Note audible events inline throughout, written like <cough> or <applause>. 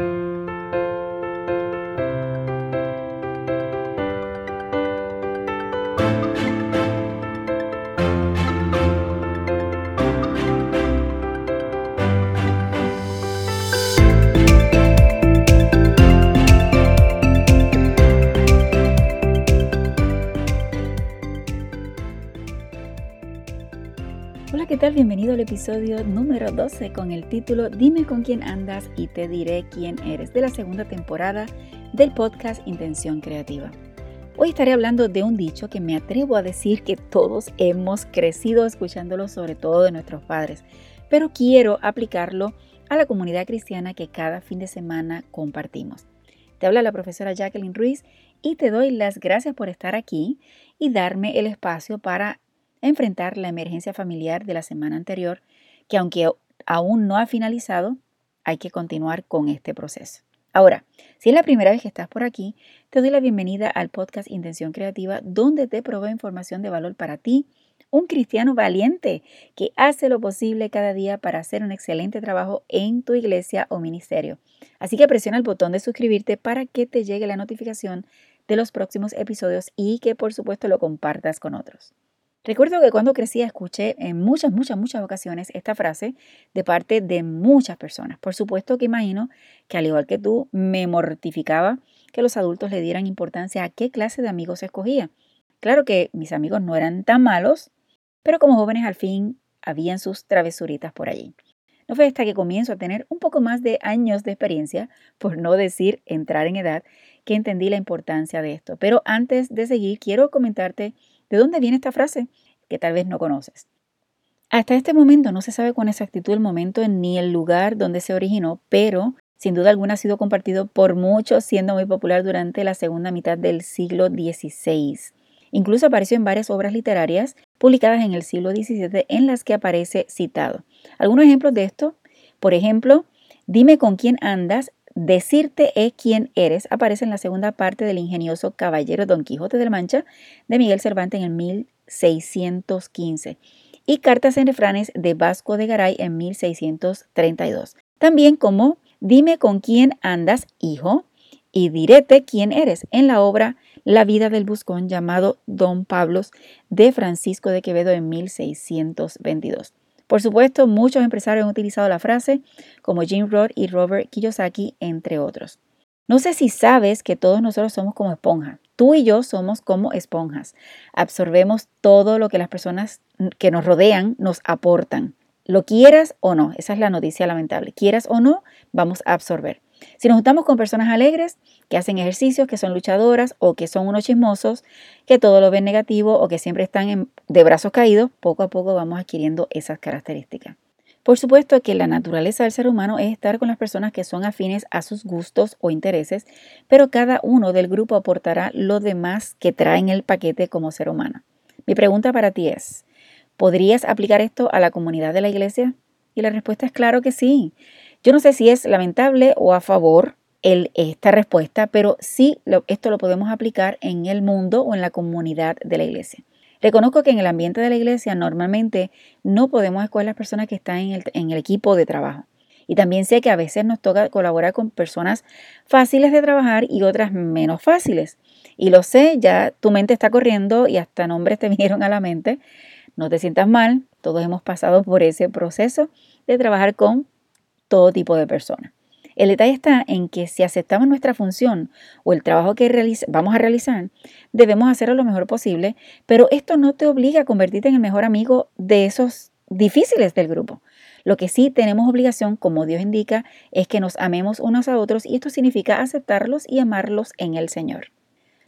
thank you tal? Bienvenido al episodio número 12 con el título Dime con quién andas y te diré quién eres de la segunda temporada del podcast Intención Creativa. Hoy estaré hablando de un dicho que me atrevo a decir que todos hemos crecido escuchándolo, sobre todo de nuestros padres, pero quiero aplicarlo a la comunidad cristiana que cada fin de semana compartimos. Te habla la profesora Jacqueline Ruiz y te doy las gracias por estar aquí y darme el espacio para enfrentar la emergencia familiar de la semana anterior, que aunque aún no ha finalizado, hay que continuar con este proceso. Ahora, si es la primera vez que estás por aquí, te doy la bienvenida al podcast Intención Creativa, donde te proveo información de valor para ti, un cristiano valiente que hace lo posible cada día para hacer un excelente trabajo en tu iglesia o ministerio. Así que presiona el botón de suscribirte para que te llegue la notificación de los próximos episodios y que por supuesto lo compartas con otros. Recuerdo que cuando crecía escuché en muchas, muchas, muchas ocasiones esta frase de parte de muchas personas. Por supuesto que imagino que al igual que tú, me mortificaba que los adultos le dieran importancia a qué clase de amigos escogía. Claro que mis amigos no eran tan malos, pero como jóvenes al fin habían sus travesuritas por allí. No fue hasta que comienzo a tener un poco más de años de experiencia, por no decir entrar en edad, que entendí la importancia de esto. Pero antes de seguir, quiero comentarte ¿De dónde viene esta frase? Que tal vez no conoces. Hasta este momento no se sabe con exactitud el momento ni el lugar donde se originó, pero sin duda alguna ha sido compartido por muchos, siendo muy popular durante la segunda mitad del siglo XVI. Incluso apareció en varias obras literarias publicadas en el siglo XVII en las que aparece citado. Algunos ejemplos de esto, por ejemplo, Dime con quién andas Decirte es quién eres aparece en la segunda parte del ingenioso caballero Don Quijote de la Mancha de Miguel Cervantes en el 1615 y Cartas en refranes de Vasco de Garay en 1632. También como Dime con quién andas, hijo, y diréte quién eres en la obra La vida del buscón llamado Don Pablos de Francisco de Quevedo en 1622. Por supuesto, muchos empresarios han utilizado la frase, como Jim Roth y Robert Kiyosaki, entre otros. No sé si sabes que todos nosotros somos como esponja. Tú y yo somos como esponjas. Absorbemos todo lo que las personas que nos rodean nos aportan. Lo quieras o no, esa es la noticia lamentable. Quieras o no, vamos a absorber. Si nos juntamos con personas alegres, que hacen ejercicios, que son luchadoras o que son unos chismosos, que todo lo ven negativo o que siempre están de brazos caídos, poco a poco vamos adquiriendo esas características. Por supuesto que la naturaleza del ser humano es estar con las personas que son afines a sus gustos o intereses, pero cada uno del grupo aportará lo demás que trae en el paquete como ser humano. Mi pregunta para ti es, ¿podrías aplicar esto a la comunidad de la iglesia? Y la respuesta es claro que sí. Yo no sé si es lamentable o a favor esta respuesta, pero sí esto lo podemos aplicar en el mundo o en la comunidad de la iglesia. Reconozco que en el ambiente de la iglesia normalmente no podemos escoger las personas que están en el, en el equipo de trabajo. Y también sé que a veces nos toca colaborar con personas fáciles de trabajar y otras menos fáciles. Y lo sé, ya tu mente está corriendo y hasta nombres te <laughs> vinieron a la mente. No te sientas mal, todos hemos pasado por ese proceso de trabajar con todo tipo de personas. El detalle está en que si aceptamos nuestra función o el trabajo que vamos a realizar, debemos hacerlo lo mejor posible, pero esto no te obliga a convertirte en el mejor amigo de esos difíciles del grupo. Lo que sí tenemos obligación, como Dios indica, es que nos amemos unos a otros y esto significa aceptarlos y amarlos en el Señor.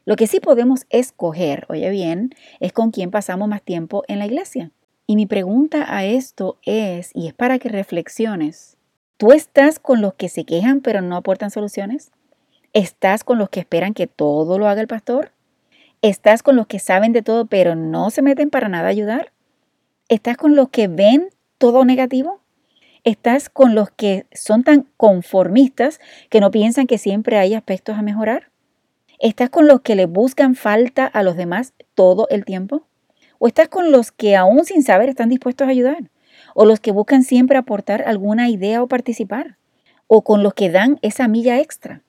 Lo que sí podemos escoger, oye bien, es con quién pasamos más tiempo en la iglesia. Y mi pregunta a esto es, y es para que reflexiones, ¿Tú estás con los que se quejan pero no aportan soluciones? ¿Estás con los que esperan que todo lo haga el pastor? ¿Estás con los que saben de todo pero no se meten para nada a ayudar? ¿Estás con los que ven todo negativo? ¿Estás con los que son tan conformistas que no piensan que siempre hay aspectos a mejorar? ¿Estás con los que le buscan falta a los demás todo el tiempo? ¿O estás con los que aún sin saber están dispuestos a ayudar? O los que buscan siempre aportar alguna idea o participar, o con los que dan esa milla extra.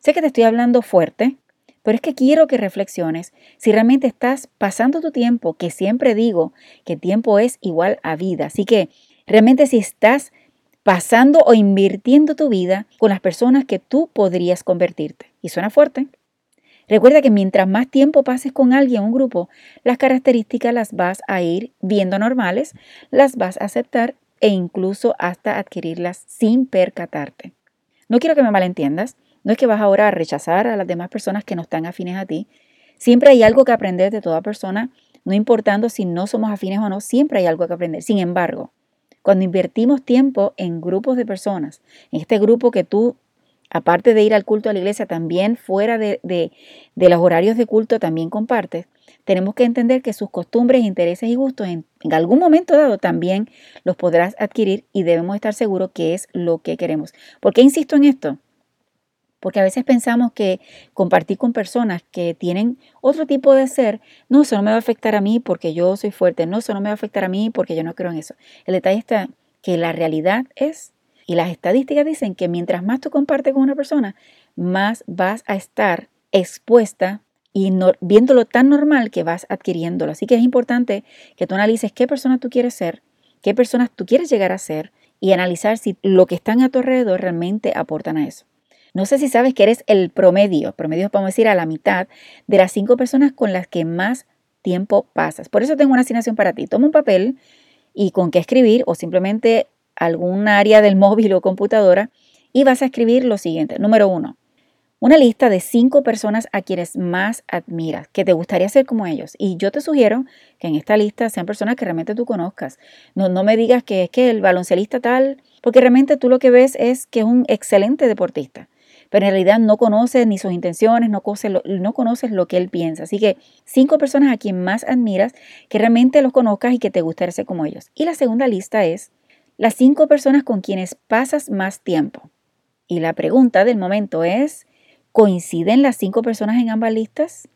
Sé que te estoy hablando fuerte, pero es que quiero que reflexiones si realmente estás pasando tu tiempo, que siempre digo que tiempo es igual a vida. Así que realmente si estás pasando o invirtiendo tu vida con las personas que tú podrías convertirte. Y suena fuerte. Recuerda que mientras más tiempo pases con alguien en un grupo, las características las vas a ir viendo normales, las vas a aceptar e incluso hasta adquirirlas sin percatarte. No quiero que me malentiendas, no es que vas ahora a rechazar a las demás personas que no están afines a ti. Siempre hay algo que aprender de toda persona, no importando si no somos afines o no, siempre hay algo que aprender. Sin embargo, cuando invertimos tiempo en grupos de personas, en este grupo que tú, aparte de ir al culto a la iglesia, también fuera de, los horarios de culto también compartes, tenemos que entender que sus costumbres, intereses y gustos en, en, algún momento dado también los podrás adquirir y debemos estar seguros que es lo que queremos. ¿Por qué insisto en esto? Porque a veces pensamos que compartir con personas que tienen otro tipo de ser, no, eso no me va a afectar a mí porque yo soy fuerte, no, eso no me va a afectar a mí porque yo no creo en eso. El detalle está que la realidad es, y las estadísticas dicen que mientras más tú compartes con una persona, más vas a estar expuesta y viéndolo tan normal que vas adquiriéndolo. Así que es importante que tú analices qué persona tú quieres ser, qué personas tú quieres llegar a ser y analizar si lo que están a tu alrededor realmente aportan a eso. No sé si sabes que eres el promedio, promedio a decir a la mitad, de las cinco personas con las que más tiempo pasas. Por eso tengo una asignación para ti. Toma un papel y con qué escribir o simplemente algún área del móvil o computadora y vas a escribir lo siguiente. Número uno, una lista de cinco personas a quienes más admiras, que te gustaría ser como ellos. Y yo te sugiero que en esta lista sean personas que realmente tú conozcas. No, no me digas que es que el baloncelista tal, porque realmente tú lo que ves es que es un excelente deportista pero en realidad no conoces ni sus intenciones, no conoces, lo, no conoces lo que él piensa. Así que cinco personas a quien más admiras, que realmente los conozcas y que te gustaría ser como ellos. Y la segunda lista es las cinco personas con quienes pasas más tiempo. Y la pregunta del momento es, ¿coinciden las cinco personas en ambas listas?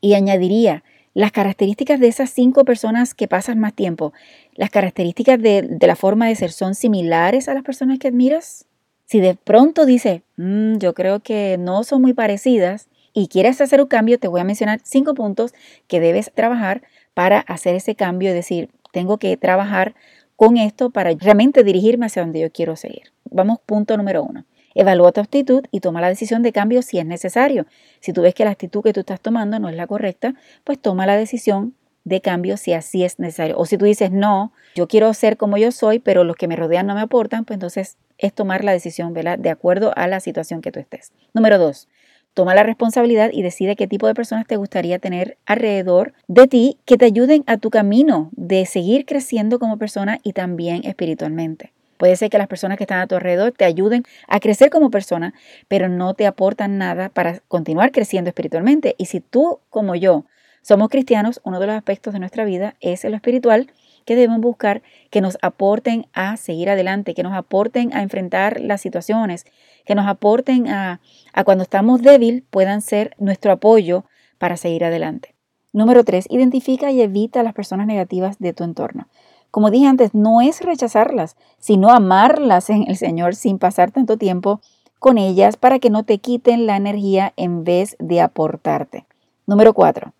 Y añadiría, las características de esas cinco personas que pasas más tiempo, las características de, de la forma de ser son similares a las personas que admiras? Si de pronto dices, mm, yo creo que no son muy parecidas y quieres hacer un cambio, te voy a mencionar cinco puntos que debes trabajar para hacer ese cambio y decir, tengo que trabajar con esto para realmente dirigirme hacia donde yo quiero seguir. Vamos, punto número uno. Evalúa tu actitud y toma la decisión de cambio si es necesario. Si tú ves que la actitud que tú estás tomando no es la correcta, pues toma la decisión de cambio si así es necesario. O si tú dices, no, yo quiero ser como yo soy, pero los que me rodean no me aportan, pues entonces es tomar la decisión ¿verdad? de acuerdo a la situación que tú estés. Número dos, toma la responsabilidad y decide qué tipo de personas te gustaría tener alrededor de ti que te ayuden a tu camino de seguir creciendo como persona y también espiritualmente. Puede ser que las personas que están a tu alrededor te ayuden a crecer como persona, pero no te aportan nada para continuar creciendo espiritualmente. Y si tú, como yo, somos cristianos, uno de los aspectos de nuestra vida es lo espiritual que debemos buscar que nos aporten a seguir adelante, que nos aporten a enfrentar las situaciones, que nos aporten a, cuando estamos débil puedan ser nuestro apoyo para seguir adelante. Número tres, identifica y evita las personas negativas de tu entorno. Como dije antes, no es rechazarlas, sino amarlas en el Señor sin pasar tanto tiempo con ellas para que no te quiten la energía en vez de aportarte. Número cuatro,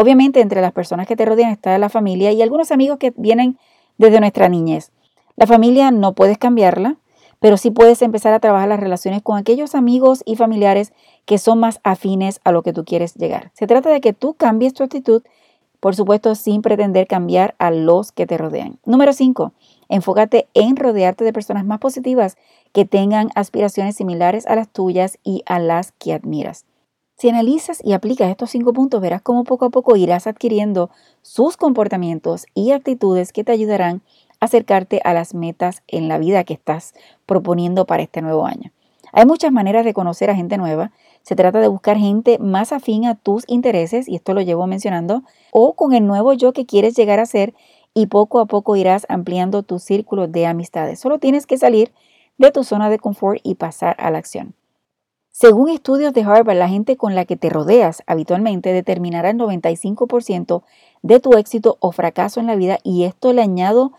Obviamente entre las personas que te rodean está la familia y algunos amigos que vienen desde nuestra niñez. La familia no puedes cambiarla, pero sí puedes empezar a trabajar las relaciones con aquellos amigos y familiares que son más afines a lo que tú quieres llegar. Se trata de que tú cambies tu actitud, por supuesto, sin pretender cambiar a los que te rodean. Número 5. Enfócate en rodearte de personas más positivas que tengan aspiraciones similares a las tuyas y a las que admiras. Si analizas y aplicas estos cinco puntos, verás cómo poco a poco irás adquiriendo sus comportamientos y actitudes que te ayudarán a acercarte a las metas en la vida que estás proponiendo para este nuevo año. Hay muchas maneras de conocer a gente nueva. Se trata de buscar gente más afín a tus intereses, y esto lo llevo mencionando, o con el nuevo yo que quieres llegar a ser y poco a poco irás ampliando tu círculo de amistades. Solo tienes que salir de tu zona de confort y pasar a la acción. Según estudios de Harvard, la gente con la que te rodeas habitualmente determinará el 95% de tu éxito o fracaso en la vida y esto le añado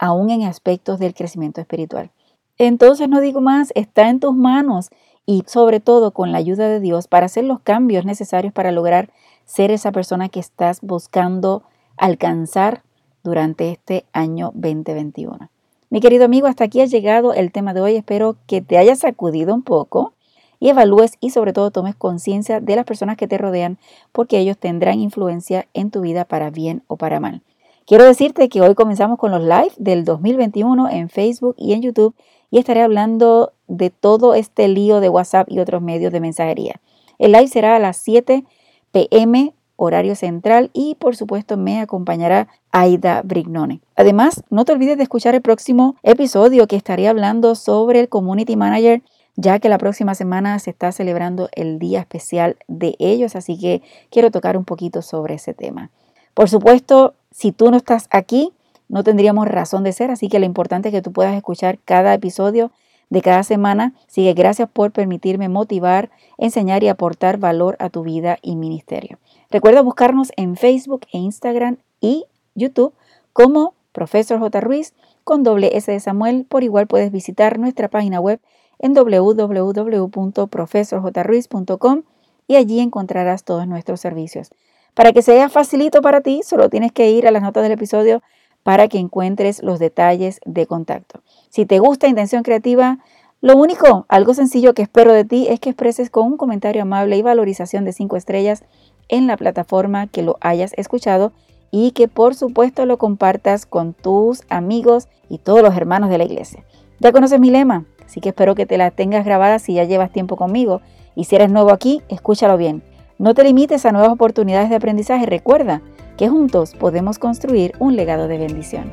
aún en aspectos del crecimiento espiritual. entonces no digo más, está en tus manos y sobre todo con la ayuda de Dios para hacer los cambios necesarios para lograr ser esa persona que estás buscando alcanzar durante este año 2021. Mi querido amigo, hasta aquí ha llegado el tema de hoy. Espero que te haya sacudido un poco y evalúes y sobre todo tomes conciencia de las personas que te rodean porque ellos tendrán influencia en tu vida para bien o para mal. Quiero decirte que hoy comenzamos con los live del 2021 en Facebook y en YouTube y estaré hablando de todo este lío de WhatsApp y otros medios de mensajería. El live será a las 7 pm horario central y por supuesto me acompañará Aida Brignone. Además, no te olvides de escuchar el próximo episodio que estaré hablando sobre el Community Manager ya que la próxima semana se está celebrando el día especial de ellos, así que quiero tocar un poquito sobre ese tema. Por supuesto, si tú no estás aquí, no tendríamos razón de ser, así que lo importante es que tú puedas escuchar cada episodio de cada semana. Así que gracias por permitirme motivar, enseñar y aportar valor a tu vida y ministerio. Recuerda buscarnos en Facebook e Instagram y YouTube como Profesor J. Ruiz con doble S de Samuel. Por igual puedes visitar nuestra página web en www.profesorjruiz.com y allí encontrarás todos nuestros servicios. Para que sea facilito para ti, solo tienes que ir a las notas del episodio para que encuentres los detalles de contacto. Si te gusta Intención Creativa, lo único, algo sencillo que espero de ti es que expreses con un comentario amable y valorización de 5 estrellas en la plataforma que lo hayas escuchado y que por supuesto lo compartas con tus amigos y todos los hermanos de la iglesia. Ya conoces mi lema, Así que espero que te la tengas grabada si ya llevas tiempo conmigo. Y si eres nuevo aquí, escúchalo bien. No te limites a nuevas oportunidades de aprendizaje. Recuerda que juntos podemos construir un legado de bendición.